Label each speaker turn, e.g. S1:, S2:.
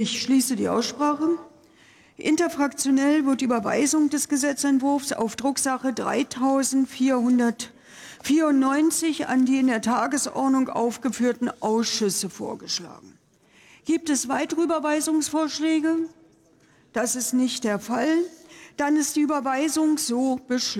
S1: Ich schließe die Aussprache. Interfraktionell wird die Überweisung des Gesetzentwurfs auf Drucksache 3494 an die in der Tagesordnung aufgeführten Ausschüsse vorgeschlagen. Gibt es weitere Überweisungsvorschläge? Das ist nicht der Fall. Dann ist die Überweisung so beschlossen.